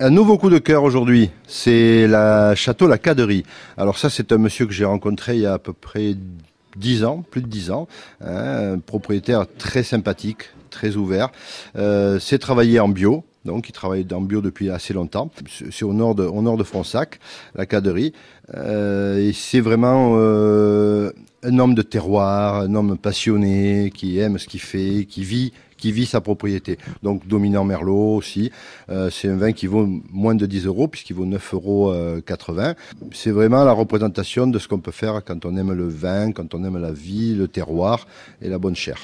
Un nouveau coup de cœur aujourd'hui, c'est la château La Caderie. Alors ça, c'est un monsieur que j'ai rencontré il y a à peu près dix ans, plus de dix ans, hein, un propriétaire très sympathique, très ouvert. Euh, c'est travaillé en bio, donc il travaille en bio depuis assez longtemps. C'est au nord de, au nord de Fronsac, la Caderie. Euh, et c'est vraiment euh, un homme de terroir, un homme passionné, qui aime ce qu'il fait, qui vit qui vit sa propriété. Donc dominant Merlot aussi. Euh, c'est un vin qui vaut moins de 10 euros puisqu'il vaut 9,80 euros. C'est vraiment la représentation de ce qu'on peut faire quand on aime le vin, quand on aime la vie, le terroir et la bonne chair.